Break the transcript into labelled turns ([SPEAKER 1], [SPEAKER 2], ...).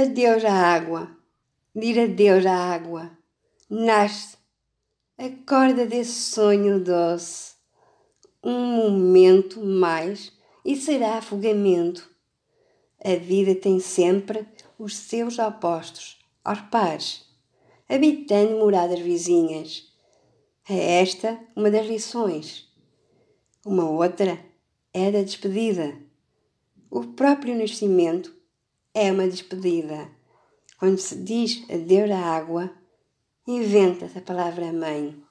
[SPEAKER 1] Adeus à água, dir adeus à água. Nasce, acorda desse sonho doce. Um momento mais e será afogamento. A vida tem sempre os seus opostos, aos pares, habitando moradas vizinhas. É esta uma das lições. Uma outra é da despedida. O próprio nascimento é uma despedida. Quando se diz adeus à água, inventa-se a palavra mãe.